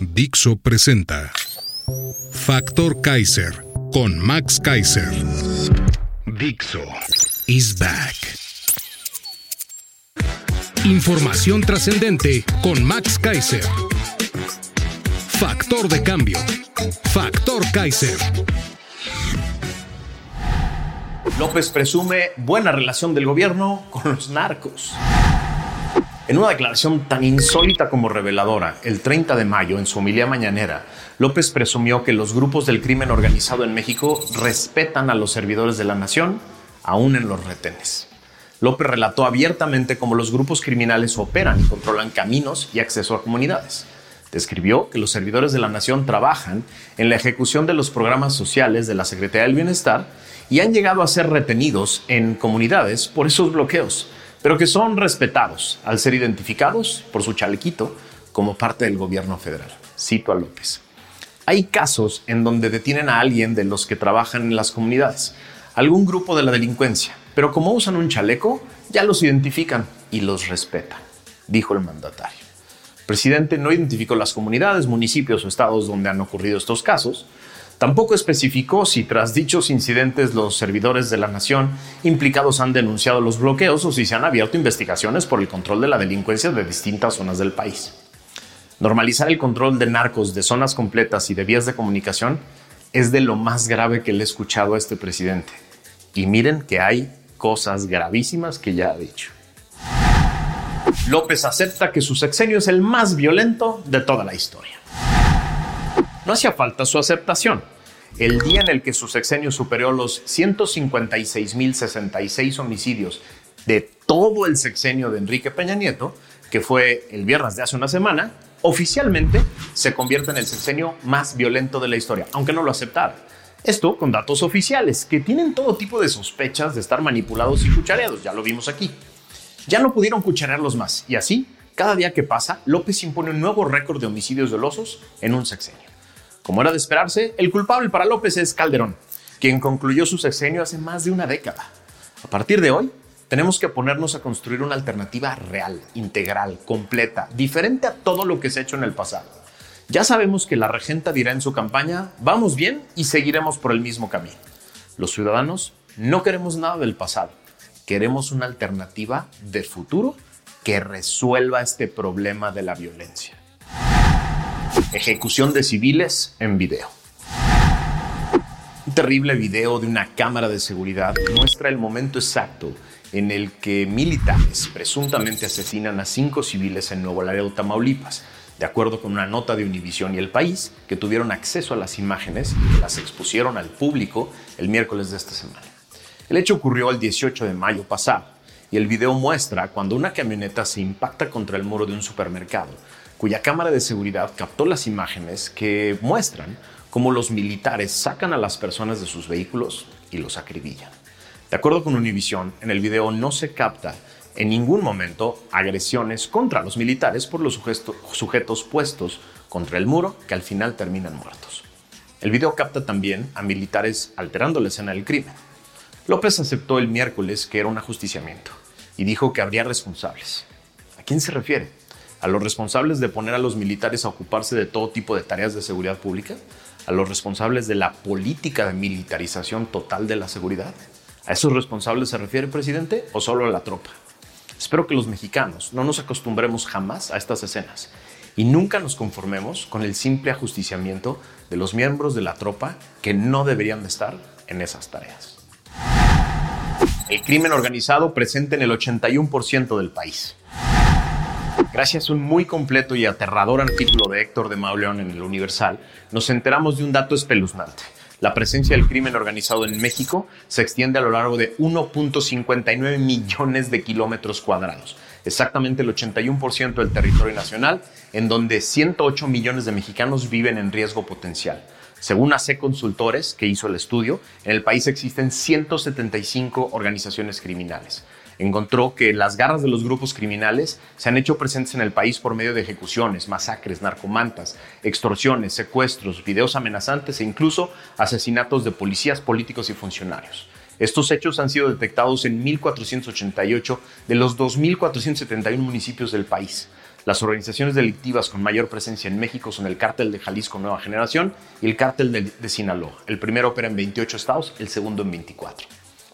Dixo presenta Factor Kaiser con Max Kaiser. Dixo is back. Información trascendente con Max Kaiser. Factor de cambio. Factor Kaiser. López presume buena relación del gobierno con los narcos. En una declaración tan insólita como reveladora, el 30 de mayo, en su homilía mañanera, López presumió que los grupos del crimen organizado en México respetan a los servidores de la nación, aún en los retenes. López relató abiertamente cómo los grupos criminales operan y controlan caminos y acceso a comunidades. Describió que los servidores de la nación trabajan en la ejecución de los programas sociales de la Secretaría del Bienestar y han llegado a ser retenidos en comunidades por esos bloqueos pero que son respetados al ser identificados por su chalequito como parte del gobierno federal. Cito a López. Hay casos en donde detienen a alguien de los que trabajan en las comunidades, algún grupo de la delincuencia, pero como usan un chaleco, ya los identifican y los respetan, dijo el mandatario. El presidente no identificó las comunidades, municipios o estados donde han ocurrido estos casos, Tampoco especificó si tras dichos incidentes los servidores de la nación implicados han denunciado los bloqueos o si se han abierto investigaciones por el control de la delincuencia de distintas zonas del país. Normalizar el control de narcos de zonas completas y de vías de comunicación es de lo más grave que le he escuchado a este presidente. Y miren que hay cosas gravísimas que ya ha dicho. López acepta que su sexenio es el más violento de toda la historia. No hacía falta su aceptación. El día en el que su sexenio superó los 156.066 homicidios de todo el sexenio de Enrique Peña Nieto, que fue el viernes de hace una semana, oficialmente se convierte en el sexenio más violento de la historia, aunque no lo aceptara. Esto con datos oficiales que tienen todo tipo de sospechas de estar manipulados y cuchareados, ya lo vimos aquí. Ya no pudieron cucharearlos más y así, cada día que pasa, López impone un nuevo récord de homicidios dolosos en un sexenio. Como era de esperarse, el culpable para López es Calderón, quien concluyó su sexenio hace más de una década. A partir de hoy, tenemos que ponernos a construir una alternativa real, integral, completa, diferente a todo lo que se ha hecho en el pasado. Ya sabemos que la regenta dirá en su campaña, vamos bien y seguiremos por el mismo camino. Los ciudadanos no queremos nada del pasado, queremos una alternativa de futuro que resuelva este problema de la violencia. Ejecución de civiles en video. Un terrible video de una cámara de seguridad muestra el momento exacto en el que militares presuntamente asesinan a cinco civiles en Nuevo Laredo, Tamaulipas, de acuerdo con una nota de Univision y El País, que tuvieron acceso a las imágenes y las expusieron al público el miércoles de esta semana. El hecho ocurrió el 18 de mayo pasado y el video muestra cuando una camioneta se impacta contra el muro de un supermercado cuya cámara de seguridad captó las imágenes que muestran cómo los militares sacan a las personas de sus vehículos y los acribillan. De acuerdo con Univision, en el video no se capta en ningún momento agresiones contra los militares por los sujetos puestos contra el muro que al final terminan muertos. El video capta también a militares alterando la escena del crimen. López aceptó el miércoles que era un ajusticiamiento y dijo que habría responsables. ¿A quién se refiere? a los responsables de poner a los militares a ocuparse de todo tipo de tareas de seguridad pública, a los responsables de la política de militarización total de la seguridad. ¿A esos responsables se refiere, presidente, o solo a la tropa? Espero que los mexicanos no nos acostumbremos jamás a estas escenas y nunca nos conformemos con el simple ajusticiamiento de los miembros de la tropa que no deberían de estar en esas tareas. El crimen organizado presente en el 81% del país. Gracias a un muy completo y aterrador artículo de Héctor de Mauleón en el Universal, nos enteramos de un dato espeluznante. La presencia del crimen organizado en México se extiende a lo largo de 1.59 millones de kilómetros cuadrados, exactamente el 81% del territorio nacional, en donde 108 millones de mexicanos viven en riesgo potencial. Según AC Consultores, que hizo el estudio, en el país existen 175 organizaciones criminales. Encontró que las garras de los grupos criminales se han hecho presentes en el país por medio de ejecuciones, masacres, narcomantas, extorsiones, secuestros, videos amenazantes e incluso asesinatos de policías, políticos y funcionarios. Estos hechos han sido detectados en 1.488 de los 2.471 municipios del país. Las organizaciones delictivas con mayor presencia en México son el Cártel de Jalisco Nueva Generación y el Cártel de, Sinaloa. El primero opera en 28 estados, el segundo en 24.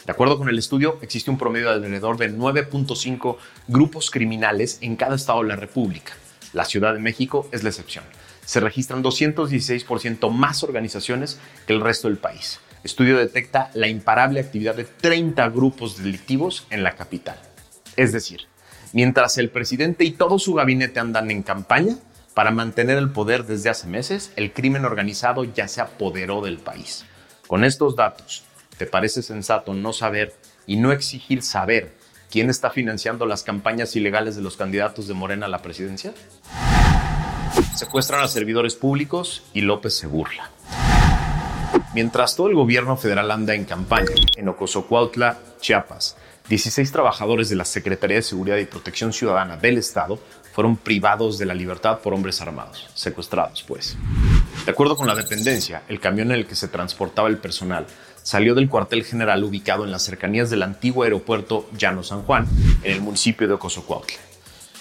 De acuerdo con el estudio, existe un promedio de alrededor de 9.5 grupos criminales en cada estado de la República. La Ciudad de México es la excepción. Se registran 216% más organizaciones que el resto del país. Estudio detecta la imparable actividad de 30 grupos delictivos en la capital. Es decir, Mientras el presidente y todo su gabinete andan en campaña para mantener el poder desde hace meses, el crimen organizado ya se apoderó del país. Con estos datos, ¿te parece sensato no saber y no exigir saber quién está financiando las campañas ilegales de los candidatos de Morena a la presidencia? Secuestran a servidores públicos y López se burla. Mientras todo el gobierno federal anda en campaña en Ocosocuautla, Chiapas, 16 trabajadores de la Secretaría de Seguridad y Protección Ciudadana del Estado fueron privados de la libertad por hombres armados, secuestrados pues. De acuerdo con la dependencia, el camión en el que se transportaba el personal salió del cuartel general ubicado en las cercanías del antiguo aeropuerto Llano San Juan, en el municipio de Ocosocuautla.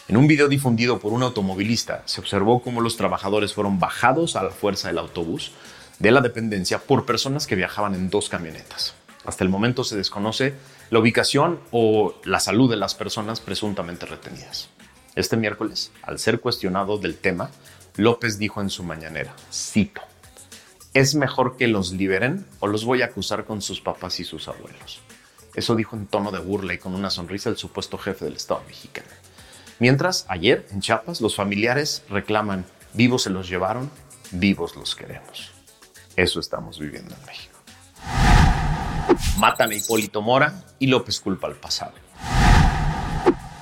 En un video difundido por un automovilista, se observó cómo los trabajadores fueron bajados a la fuerza del autobús de la dependencia por personas que viajaban en dos camionetas. Hasta el momento se desconoce la ubicación o la salud de las personas presuntamente retenidas. Este miércoles, al ser cuestionado del tema, López dijo en su mañanera, cito, es mejor que los liberen o los voy a acusar con sus papás y sus abuelos. Eso dijo en tono de burla y con una sonrisa el supuesto jefe del Estado mexicano. Mientras, ayer, en Chiapas, los familiares reclaman, vivos se los llevaron, vivos los queremos. Eso estamos viviendo en México. Matan a Hipólito Mora y López culpa al pasado.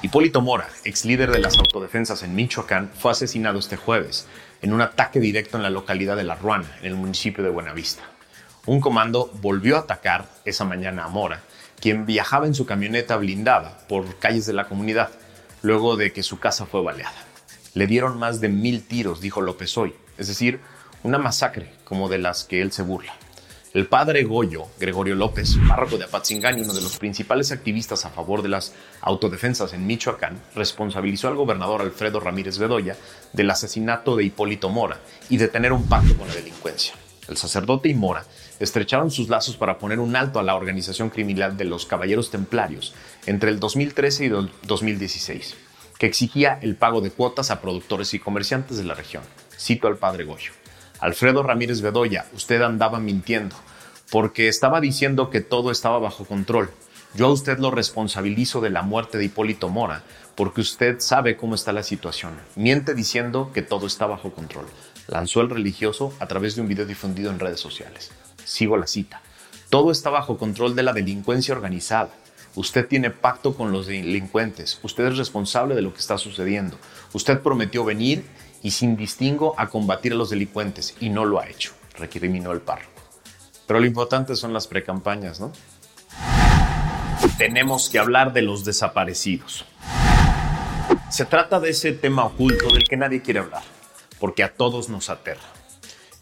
Hipólito Mora, ex líder de las autodefensas en Michoacán, fue asesinado este jueves en un ataque directo en la localidad de La Ruana, en el municipio de Buenavista. Un comando volvió a atacar esa mañana a Mora, quien viajaba en su camioneta blindada por calles de la comunidad, luego de que su casa fue baleada. Le dieron más de mil tiros, dijo López hoy, es decir, una masacre como de las que él se burla. El padre Goyo, Gregorio López, párroco de Apatzingán y uno de los principales activistas a favor de las autodefensas en Michoacán, responsabilizó al gobernador Alfredo Ramírez Bedoya del asesinato de Hipólito Mora y de tener un pacto con la delincuencia. El sacerdote y Mora estrecharon sus lazos para poner un alto a la organización criminal de los Caballeros Templarios entre el 2013 y el 2016, que exigía el pago de cuotas a productores y comerciantes de la región. Cito al padre Goyo. Alfredo Ramírez Bedoya, usted andaba mintiendo, porque estaba diciendo que todo estaba bajo control. Yo a usted lo responsabilizo de la muerte de Hipólito Mora, porque usted sabe cómo está la situación. Miente diciendo que todo está bajo control. Lanzó el religioso a través de un video difundido en redes sociales. Sigo la cita. Todo está bajo control de la delincuencia organizada. Usted tiene pacto con los delincuentes. Usted es responsable de lo que está sucediendo. Usted prometió venir y sin distingo a combatir a los delincuentes y no lo ha hecho, recriminó el párroco. Pero lo importante son las precampañas, ¿no? Tenemos que hablar de los desaparecidos. Se trata de ese tema oculto del que nadie quiere hablar, porque a todos nos aterra.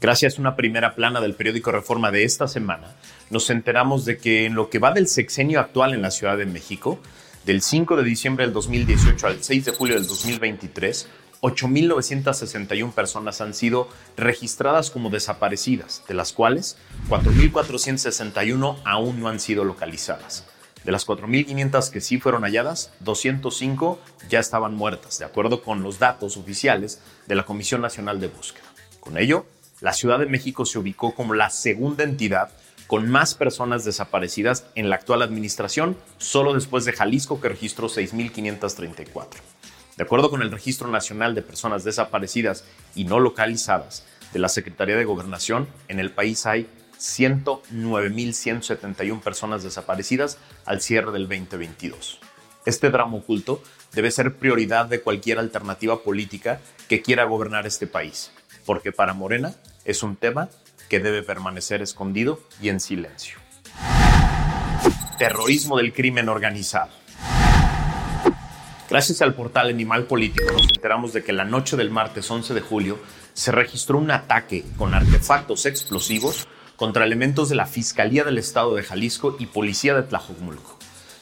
Gracias a una primera plana del periódico Reforma de esta semana, nos enteramos de que en lo que va del sexenio actual en la Ciudad de México, del 5 de diciembre del 2018 al 6 de julio del 2023, 8.961 personas han sido registradas como desaparecidas, de las cuales 4.461 aún no han sido localizadas. De las 4.500 que sí fueron halladas, 205 ya estaban muertas, de acuerdo con los datos oficiales de la Comisión Nacional de Búsqueda. Con ello, la Ciudad de México se ubicó como la segunda entidad con más personas desaparecidas en la actual administración, solo después de Jalisco que registró 6.534. De acuerdo con el Registro Nacional de Personas Desaparecidas y No Localizadas de la Secretaría de Gobernación, en el país hay 109.171 personas desaparecidas al cierre del 2022. Este drama oculto debe ser prioridad de cualquier alternativa política que quiera gobernar este país, porque para Morena es un tema que debe permanecer escondido y en silencio. Terrorismo del crimen organizado. Gracias al portal Animal Político nos enteramos de que la noche del martes 11 de julio se registró un ataque con artefactos explosivos contra elementos de la Fiscalía del Estado de Jalisco y Policía de Tlajomulco.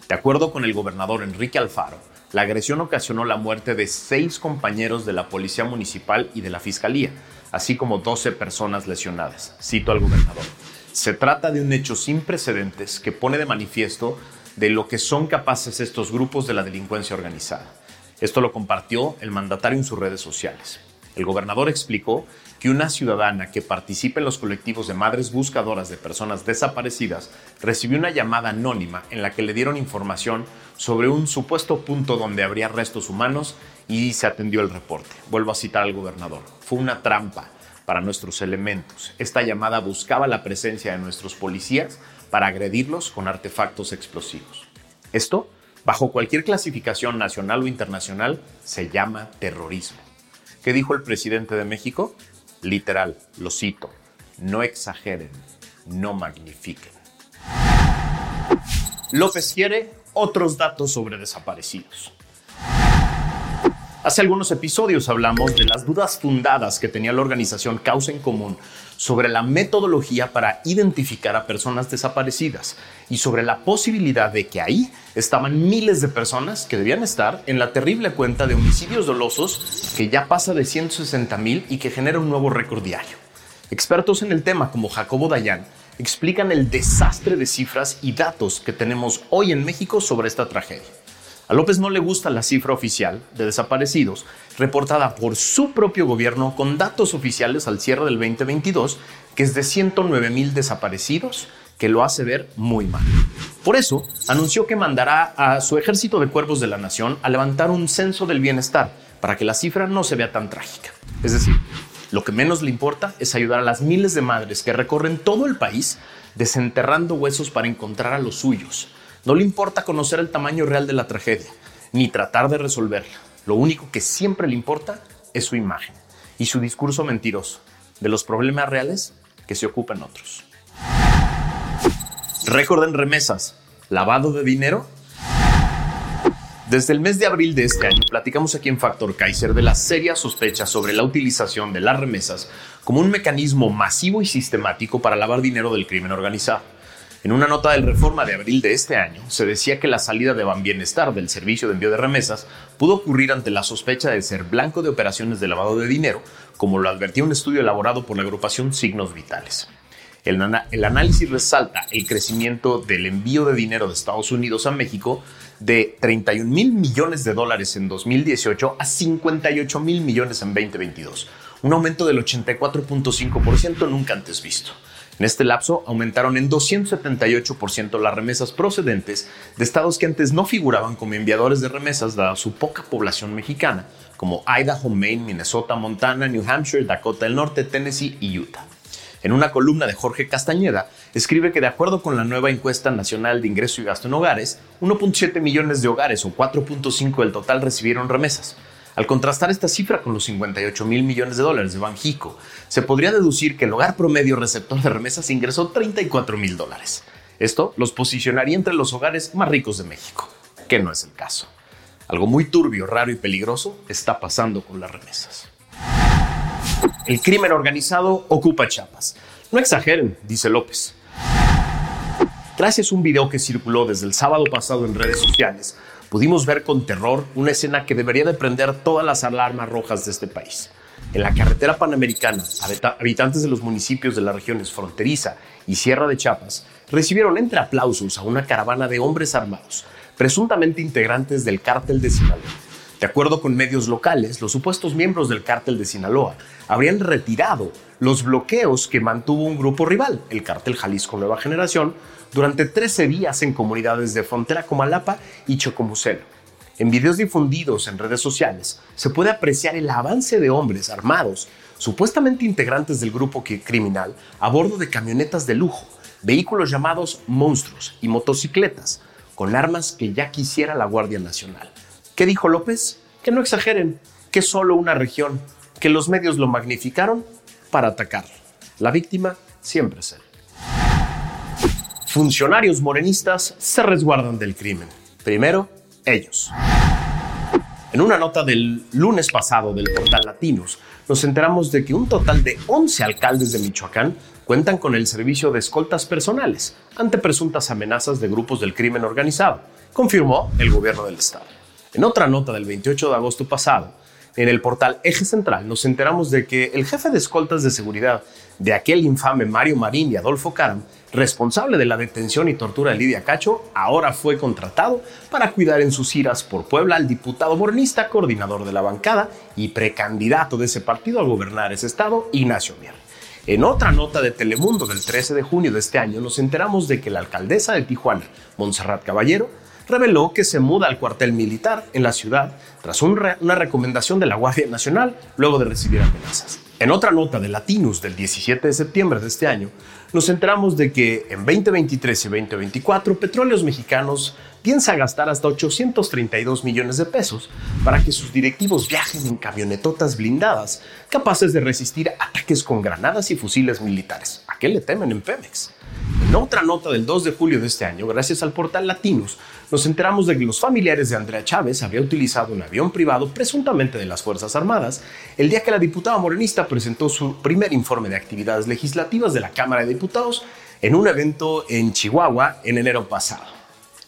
De acuerdo con el gobernador Enrique Alfaro, la agresión ocasionó la muerte de seis compañeros de la Policía Municipal y de la Fiscalía, así como 12 personas lesionadas. Cito al gobernador. Se trata de un hecho sin precedentes que pone de manifiesto de lo que son capaces estos grupos de la delincuencia organizada. Esto lo compartió el mandatario en sus redes sociales. El gobernador explicó que una ciudadana que participa en los colectivos de madres buscadoras de personas desaparecidas recibió una llamada anónima en la que le dieron información sobre un supuesto punto donde habría restos humanos y se atendió el reporte. Vuelvo a citar al gobernador. Fue una trampa para nuestros elementos. Esta llamada buscaba la presencia de nuestros policías para agredirlos con artefactos explosivos. Esto, bajo cualquier clasificación nacional o internacional, se llama terrorismo. ¿Qué dijo el presidente de México? Literal, lo cito, no exageren, no magnifiquen. López quiere otros datos sobre desaparecidos. Hace algunos episodios hablamos de las dudas fundadas que tenía la organización Causa en Común sobre la metodología para identificar a personas desaparecidas y sobre la posibilidad de que ahí estaban miles de personas que debían estar en la terrible cuenta de homicidios dolosos que ya pasa de 160 mil y que genera un nuevo récord diario. Expertos en el tema como Jacobo Dayan explican el desastre de cifras y datos que tenemos hoy en México sobre esta tragedia. A López no le gusta la cifra oficial de desaparecidos reportada por su propio gobierno con datos oficiales al cierre del 2022, que es de 109 mil desaparecidos, que lo hace ver muy mal. Por eso, anunció que mandará a su ejército de cuervos de la nación a levantar un censo del bienestar para que la cifra no se vea tan trágica. Es decir, lo que menos le importa es ayudar a las miles de madres que recorren todo el país desenterrando huesos para encontrar a los suyos no le importa conocer el tamaño real de la tragedia, ni tratar de resolverla. Lo único que siempre le importa es su imagen y su discurso mentiroso de los problemas reales que se ocupan otros. Récord en remesas, lavado de dinero. Desde el mes de abril de este año platicamos aquí en Factor Kaiser de la seria sospecha sobre la utilización de las remesas como un mecanismo masivo y sistemático para lavar dinero del crimen organizado. En una nota del Reforma de abril de este año, se decía que la salida de Banbienestar del servicio de envío de remesas pudo ocurrir ante la sospecha de ser blanco de operaciones de lavado de dinero, como lo advertía un estudio elaborado por la agrupación Signos Vitales. El, análisis resalta el crecimiento del envío de dinero de Estados Unidos a México de 31 mil millones de dólares en 2018 a 58 mil millones en 2022, un aumento del 84.5% nunca antes visto. En este lapso aumentaron en 278% las remesas procedentes de estados que antes no figuraban como enviadores de remesas dada su poca población mexicana, como Idaho, Maine, Minnesota, Montana, New Hampshire, Dakota del Norte, Tennessee y Utah. En una columna de Jorge Castañeda, escribe que de acuerdo con la nueva encuesta nacional de ingreso y gasto en hogares, 1.7 millones de hogares o 4.5 del total recibieron remesas. Al contrastar esta cifra con los 58 mil millones de dólares de Banjico, se podría deducir que el hogar promedio receptor de remesas ingresó 34 mil dólares. Esto los posicionaría entre los hogares más ricos de México, que no es el caso. Algo muy turbio, raro y peligroso está pasando con las remesas. El crimen organizado ocupa Chiapas. No exageren, dice López. Gracias a un video que circuló desde el sábado pasado en redes sociales, pudimos ver con terror una escena que debería de prender todas las alarmas rojas de este país. En la carretera panamericana, habitantes de los municipios de las regiones fronteriza y Sierra de Chiapas recibieron entre aplausos a una caravana de hombres armados, presuntamente integrantes del cártel de Sinaloa. De acuerdo con medios locales, los supuestos miembros del cártel de Sinaloa habrían retirado los bloqueos que mantuvo un grupo rival, el cártel Jalisco Nueva Generación, durante 13 días en comunidades de frontera como Alapa y Chocomucelo. En videos difundidos en redes sociales se puede apreciar el avance de hombres armados, supuestamente integrantes del grupo criminal, a bordo de camionetas de lujo, vehículos llamados monstruos y motocicletas, con armas que ya quisiera la Guardia Nacional. ¿Qué dijo López? Que no exageren, que solo una región, que los medios lo magnificaron para atacar. La víctima siempre es él. Funcionarios morenistas se resguardan del crimen. Primero, ellos. En una nota del lunes pasado del portal Latinos, nos enteramos de que un total de 11 alcaldes de Michoacán cuentan con el servicio de escoltas personales ante presuntas amenazas de grupos del crimen organizado, confirmó el gobierno del estado. En otra nota del 28 de agosto pasado, en el portal Eje Central nos enteramos de que el jefe de escoltas de seguridad de aquel infame Mario Marín y Adolfo Caram, responsable de la detención y tortura de Lidia Cacho, ahora fue contratado para cuidar en sus iras por Puebla al diputado morenista, coordinador de la bancada y precandidato de ese partido a gobernar ese estado, Ignacio Mier. En otra nota de Telemundo del 13 de junio de este año nos enteramos de que la alcaldesa de Tijuana, Montserrat Caballero, reveló que se muda al cuartel militar en la ciudad tras una recomendación de la Guardia Nacional luego de recibir amenazas. En otra nota de Latinus del 17 de septiembre de este año, nos enteramos de que en 2023 y 2024 Petróleos Mexicanos piensa gastar hasta 832 millones de pesos para que sus directivos viajen en camionetotas blindadas capaces de resistir ataques con granadas y fusiles militares. ¿A qué le temen en Pemex? Otra nota del 2 de julio de este año, gracias al portal Latinos, nos enteramos de que los familiares de Andrea Chávez había utilizado un avión privado presuntamente de las Fuerzas Armadas el día que la diputada morenista presentó su primer informe de actividades legislativas de la Cámara de Diputados en un evento en Chihuahua en enero pasado.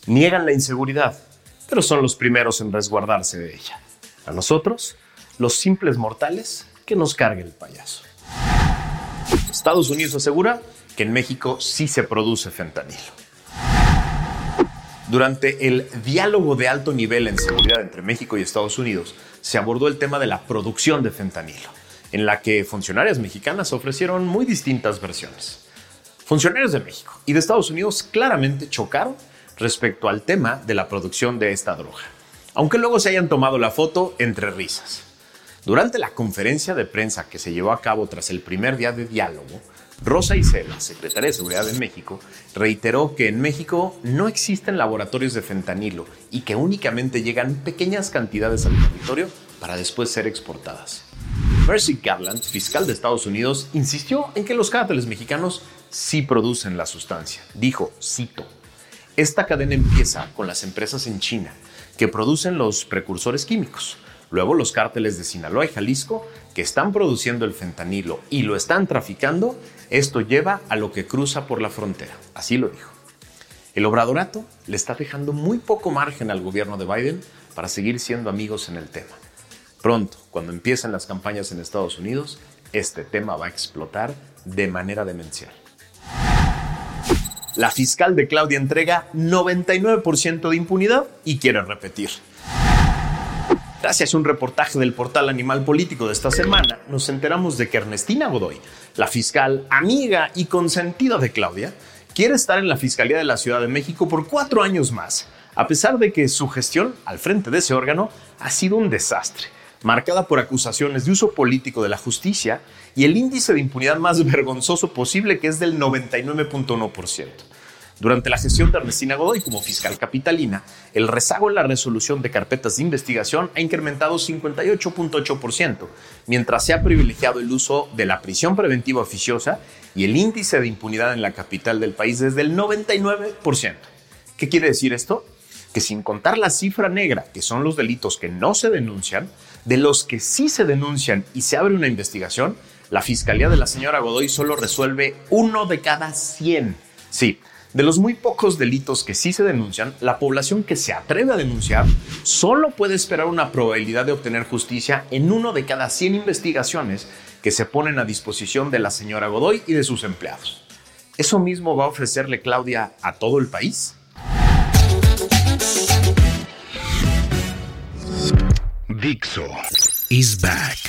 Niegan la inseguridad, pero son los primeros en resguardarse de ella. A nosotros, los simples mortales, que nos cargue el payaso. Estados Unidos asegura que en México sí se produce fentanilo. Durante el diálogo de alto nivel en seguridad entre México y Estados Unidos, se abordó el tema de la producción de fentanilo, en la que funcionarias mexicanas ofrecieron muy distintas versiones. Funcionarios de México y de Estados Unidos claramente chocaron respecto al tema de la producción de esta droga, aunque luego se hayan tomado la foto entre risas. Durante la conferencia de prensa que se llevó a cabo tras el primer día de diálogo, Rosa Isela, secretaria de Seguridad de México, reiteró que en México no existen laboratorios de fentanilo y que únicamente llegan pequeñas cantidades al territorio para después ser exportadas. Mercy Garland, fiscal de Estados Unidos, insistió en que los cárteles mexicanos sí producen la sustancia. Dijo, cito, esta cadena empieza con las empresas en China que producen los precursores químicos Luego los cárteles de Sinaloa y Jalisco que están produciendo el fentanilo y lo están traficando, esto lleva a lo que cruza por la frontera. Así lo dijo. El obradorato le está dejando muy poco margen al gobierno de Biden para seguir siendo amigos en el tema. Pronto, cuando empiecen las campañas en Estados Unidos, este tema va a explotar de manera demencial. La fiscal de Claudia entrega 99% de impunidad y quiere repetir. Gracias a un reportaje del portal Animal Político de esta semana, nos enteramos de que Ernestina Godoy, la fiscal amiga y consentida de Claudia, quiere estar en la Fiscalía de la Ciudad de México por cuatro años más, a pesar de que su gestión al frente de ese órgano ha sido un desastre, marcada por acusaciones de uso político de la justicia y el índice de impunidad más vergonzoso posible que es del 99.1%. Durante la gestión de Ernestina Godoy como fiscal capitalina, el rezago en la resolución de carpetas de investigación ha incrementado 58.8%, mientras se ha privilegiado el uso de la prisión preventiva oficiosa y el índice de impunidad en la capital del país desde el 99%. ¿Qué quiere decir esto? Que sin contar la cifra negra, que son los delitos que no se denuncian, de los que sí se denuncian y se abre una investigación, la Fiscalía de la señora Godoy solo resuelve uno de cada 100. Sí, de los muy pocos delitos que sí se denuncian, la población que se atreve a denunciar solo puede esperar una probabilidad de obtener justicia en uno de cada 100 investigaciones que se ponen a disposición de la señora Godoy y de sus empleados. ¿Eso mismo va a ofrecerle Claudia a todo el país? Dixo is back.